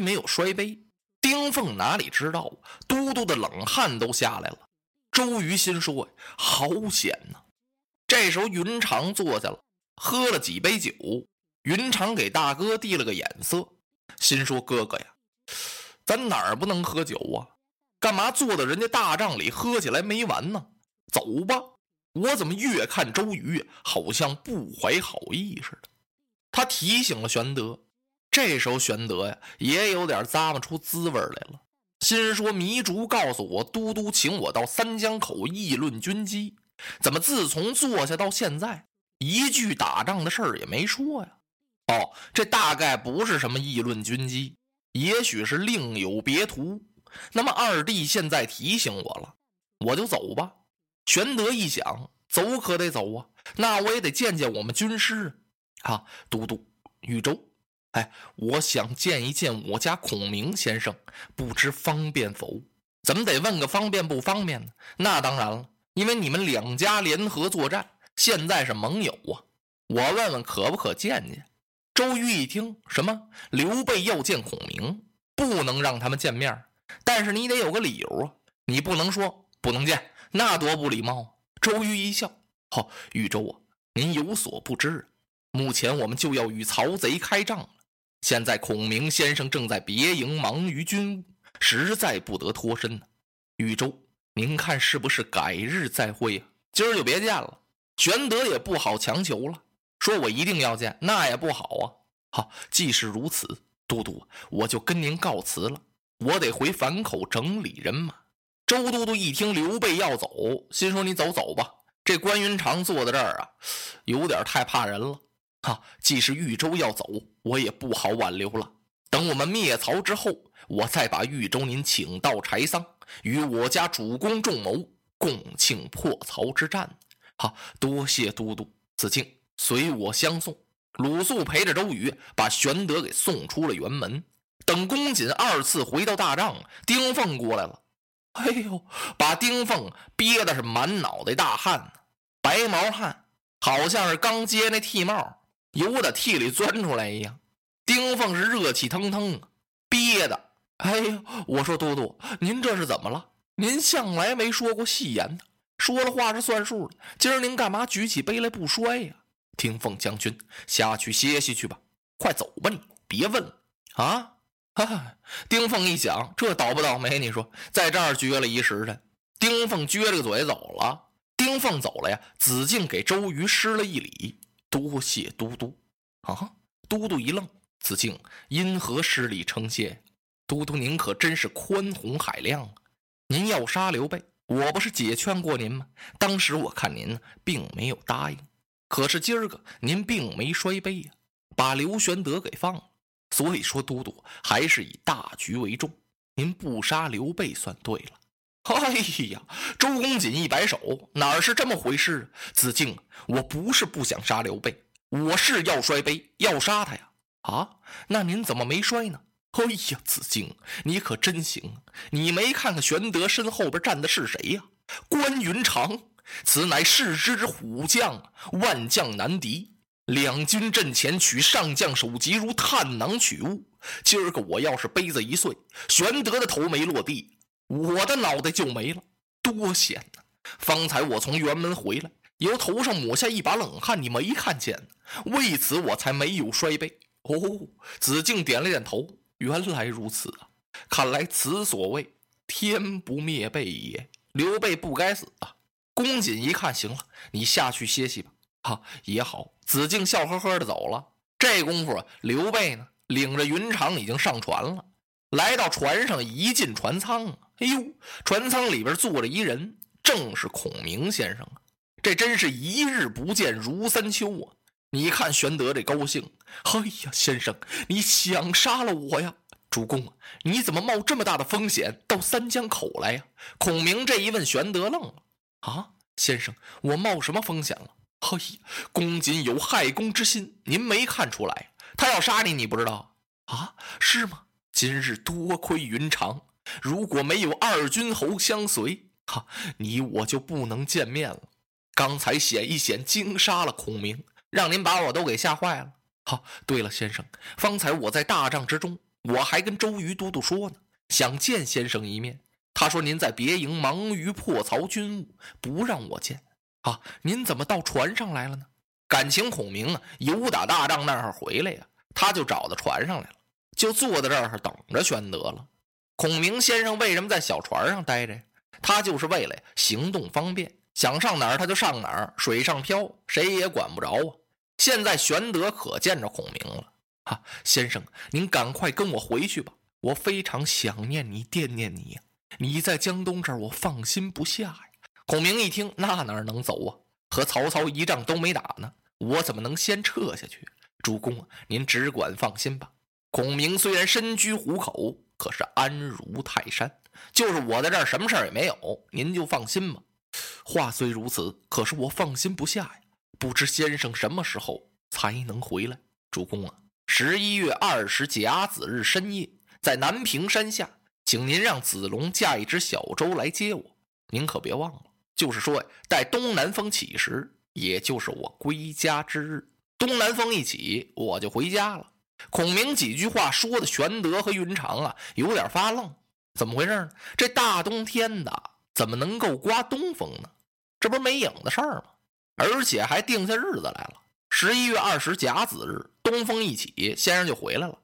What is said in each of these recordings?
没有摔杯，丁凤哪里知道，都督的冷汗都下来了。周瑜心说：“好险呐！”这时候云长坐下了，喝了几杯酒。云长给大哥递了个眼色，心说：“哥哥呀，咱哪儿不能喝酒啊？干嘛坐到人家大帐里喝起来没完呢？走吧！我怎么越看周瑜好像不怀好意似的？”他提醒了玄德。这时候玄德呀，也有点咂摸出滋味来了，心说：“糜竺告诉我，都督请我到三江口议论军机，怎么自从坐下到现在，一句打仗的事儿也没说呀？”哦，这大概不是什么议论军机，也许是另有别图。那么二弟现在提醒我了，我就走吧。玄德一想，走可得走啊，那我也得见见我们军师啊，都督禹州。哎，我想见一见我家孔明先生，不知方便否？怎么得问个方便不方便呢？那当然了，因为你们两家联合作战，现在是盟友啊。我问问可不可见见？周瑜一听，什么刘备要见孔明，不能让他们见面，但是你得有个理由啊，你不能说不能见，那多不礼貌。周瑜一笑，好，豫州啊，您有所不知，目前我们就要与曹贼开仗。现在孔明先生正在别营忙于军务，实在不得脱身呢。禹州，您看是不是改日再会啊？今儿就别见了。玄德也不好强求了，说我一定要见，那也不好啊。好，既是如此，都督，我就跟您告辞了。我得回樊口整理人马。周都督一听刘备要走，心说：“你走走吧。这关云长坐在这儿啊，有点太怕人了。”哈，既是豫州要走，我也不好挽留了。等我们灭曹之后，我再把豫州您请到柴桑，与我家主公仲谋共庆破曹之战。哈，多谢都督。子敬随我相送。鲁肃陪着周瑜，把玄德给送出了辕门。等公瑾二次回到大帐，丁奉过来了。哎呦，把丁奉憋的是满脑袋大汗，白毛汗，好像是刚接那剃帽。由得屉里钻出来一样，丁凤是热气腾腾啊，憋的。哎呦，我说都督，您这是怎么了？您向来没说过戏言的，说了话是算数的。今儿您干嘛举起杯来不摔呀？丁凤将军，下去歇息去吧，快走吧，你别问了啊！哈哈，丁凤一想，这倒不倒霉？你说在这儿撅了一时辰，丁凤撅着个嘴走了。丁凤走了呀，子敬给周瑜施了一礼。多谢都督，啊！都督一愣，子敬因何施礼称谢？都督您可真是宽宏海量啊！您要杀刘备，我不是解劝过您吗？当时我看您并没有答应，可是今儿个您并没摔杯呀，把刘玄德给放了。所以说，都督还是以大局为重，您不杀刘备算对了。哎呀，周公瑾一摆手，哪是这么回事？子敬，我不是不想杀刘备，我是要摔杯，要杀他呀！啊，那您怎么没摔呢？哎呀，子敬，你可真行！你没看看玄德身后边站的是谁呀？关云长，此乃世之虎将，万将难敌。两军阵前取上将首级，如探囊取物。今儿个我要是杯子一碎，玄德的头没落地。我的脑袋就没了，多险呐！方才我从辕门回来，由头上抹下一把冷汗，你没看见？为此我才没有摔杯。哦，子敬点了点头，原来如此啊！看来此所谓天不灭备也，刘备不该死啊！公瑾一看，行了，你下去歇息吧。哈，也好。子敬笑呵呵的走了。这功夫，刘备呢，领着云长已经上船了。来到船上，一进船舱，哎呦，船舱里边坐着一人，正是孔明先生啊！这真是一日不见如三秋啊！你看玄德这高兴，哎呀，先生，你想杀了我呀？主公，你怎么冒这么大的风险到三江口来呀？孔明这一问，玄德愣了啊！先生，我冒什么风险了？嘿，公瑾有害公之心，您没看出来？他要杀你，你不知道啊？是吗？今日多亏云长，如果没有二军侯相随，哈，你我就不能见面了。刚才险一险惊杀了孔明，让您把我都给吓坏了。哈，对了，先生，方才我在大帐之中我还跟周瑜都督说呢，想见先生一面。他说您在别营忙于破曹军务，不让我见。啊，您怎么到船上来了呢？感情孔明啊，由打大仗那儿回来呀，他就找到船上来了，就坐在这儿等着玄德了。孔明先生为什么在小船上待着呀？他就是为了行动方便，想上哪儿他就上哪儿，水上漂，谁也管不着啊。现在玄德可见着孔明了，哈，先生，您赶快跟我回去吧，我非常想念你，惦念你呀。你在江东这儿，我放心不下呀。孔明一听，那哪能走啊？和曹操一仗都没打呢，我怎么能先撤下去？主公，您只管放心吧。孔明虽然身居虎口，可是安如泰山。就是我在这儿，什么事儿也没有，您就放心吧。话虽如此，可是我放心不下呀。不知先生什么时候才能回来？主公啊，十一月二十甲子日深夜，在南屏山下，请您让子龙驾一只小舟来接我。您可别忘了，就是说呀待东南风起时，也就是我归家之日。东南风一起，我就回家了。孔明几句话说的，玄德和云长啊有点发愣。怎么回事呢？这大冬天的，怎么能够刮东风呢？这不是没影的事儿吗？而且还定下日子来了，十一月二十甲子日，东风一起，先生就回来了。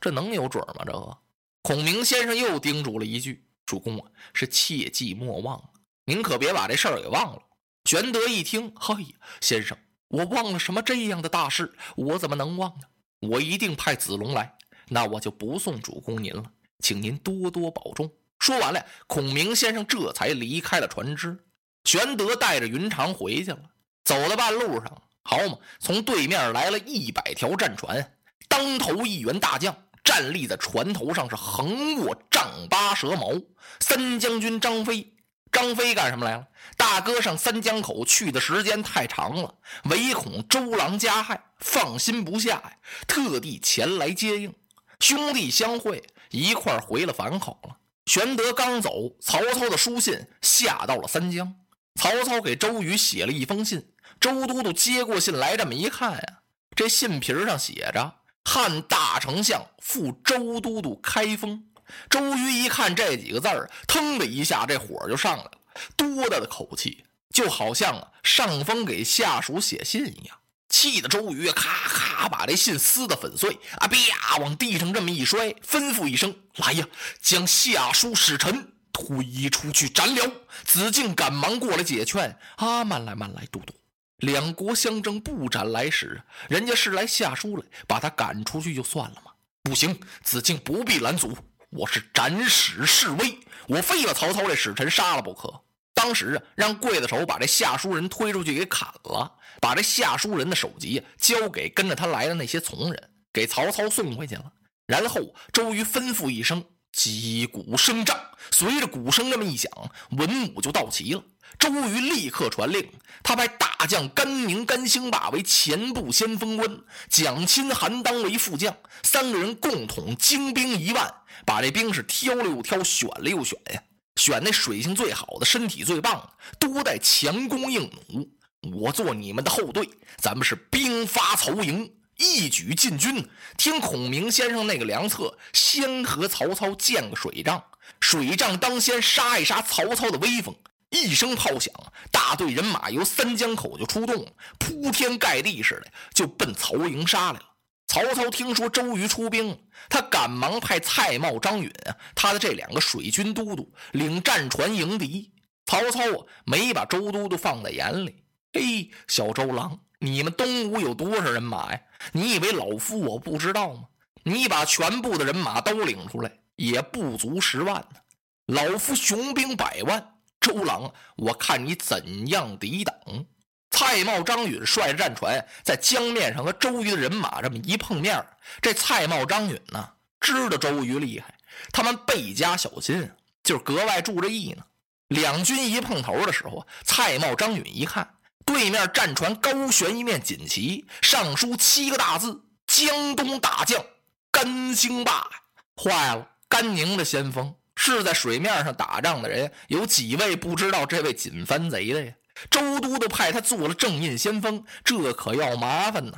这能有准吗？这个孔明先生又叮嘱了一句：“主公啊，是切记莫忘，您可别把这事儿给忘了。”玄德一听：“嘿，先生，我忘了什么这样的大事？我怎么能忘呢？我一定派子龙来，那我就不送主公您了。”请您多多保重。说完了，孔明先生这才离开了船只。玄德带着云长回去了。走到半路上，好嘛，从对面来了一百条战船，当头一员大将站立在船头上，是横握丈八蛇矛。三将军张飞，张飞干什么来了？大哥上三江口去的时间太长了，唯恐周郎加害，放心不下呀，特地前来接应。兄弟相会。一块回了樊口了。玄德刚走，曹操的书信下到了三江。曹操给周瑜写了一封信，周都督接过信来，这么一看呀，这信皮上写着“汉大丞相赴周都督开封”。周瑜一看这几个字儿，腾的一下，这火就上来了，多大的口气，就好像啊上峰给下属写信一样。气得周瑜咔咔把这信撕得粉碎，啊啪往地上这么一摔，吩咐一声：“来呀，将下书使臣推出去斩了。”子敬赶忙过来解劝：“啊，慢来慢来，都督，两国相争不斩来使，人家是来下书来，把他赶出去就算了吗？不行，子敬不必拦阻，我是斩使示威，我非把曹操这使臣杀了不可。”当时啊，让刽子手把这下书人推出去给砍了，把这下书人的首级交给跟着他来的那些从人，给曹操送回去了。然后周瑜吩咐一声，击鼓声仗，随着鼓声这么一响，文武就到齐了。周瑜立刻传令，他派大将甘宁、甘兴霸为前部先锋官，蒋钦、韩当为副将，三个人共统精兵一万，把这兵是挑了又挑，选了又选呀。选那水性最好的、身体最棒的，多带强弓硬弩。我做你们的后队，咱们是兵发曹营，一举进军。听孔明先生那个良策，先和曹操建个水仗，水仗当先杀一杀曹操的威风。一声炮响，大队人马由三江口就出动，铺天盖地似的就奔曹营杀来了。曹操听说周瑜出兵，他赶忙派蔡瑁、张允啊，他的这两个水军都督领战船迎敌。曹操啊，没把周都督放在眼里。嘿，小周郎，你们东吴有多少人马呀？你以为老夫我不知道吗？你把全部的人马都领出来，也不足十万呢。老夫雄兵百万，周郎，我看你怎样抵挡？蔡瑁、张允率着战船在江面上和周瑜的人马这么一碰面，这蔡瑁、张允呢知道周瑜厉害，他们倍加小心，就是格外注着意呢。两军一碰头的时候，蔡瑁、张允一看对面战船高悬一面锦旗，上书七个大字：“江东大将甘兴霸。”坏了，甘宁的先锋是在水面上打仗的人，有几位不知道这位锦帆贼的呀？周都督派他做了正印先锋，这可要麻烦呐！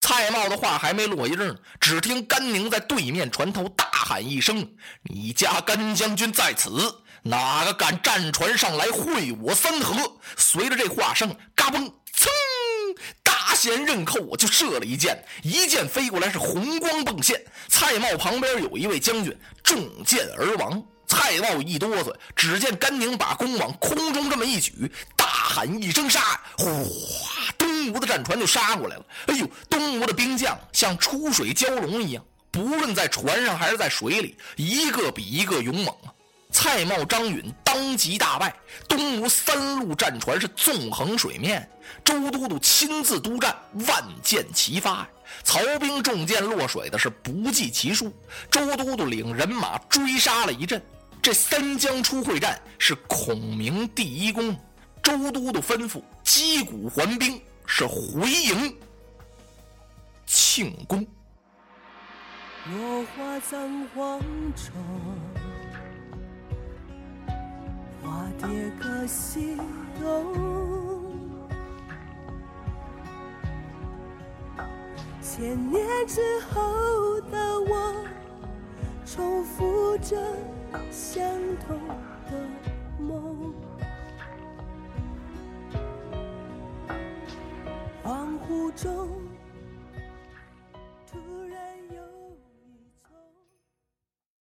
蔡瑁的话还没落音呢，只听甘宁在对面船头大喊一声：“你家甘将军在此，哪个敢战船上来会我三合？”随着这话声，嘎嘣，噌，大弦刃扣，我就射了一箭，一箭飞过来是红光迸现。蔡瑁旁边有一位将军中箭而亡。蔡瑁一哆嗦，只见甘宁把弓往空中这么一举，大喊一声杀，哗！东吴的战船就杀过来了。哎呦，东吴的兵将像出水蛟龙一样，不论在船上还是在水里，一个比一个勇猛啊！蔡瑁、张允当即大败，东吴三路战船是纵横水面，周都督亲自督战，万箭齐发，曹兵中箭落水的是不计其数。周都督领人马追杀了一阵，这三江出会战是孔明第一功，周都督吩咐击鼓还兵。是回营庆功。落花葬黄冢，花蝶各西东。千年之后的我，重复着相同。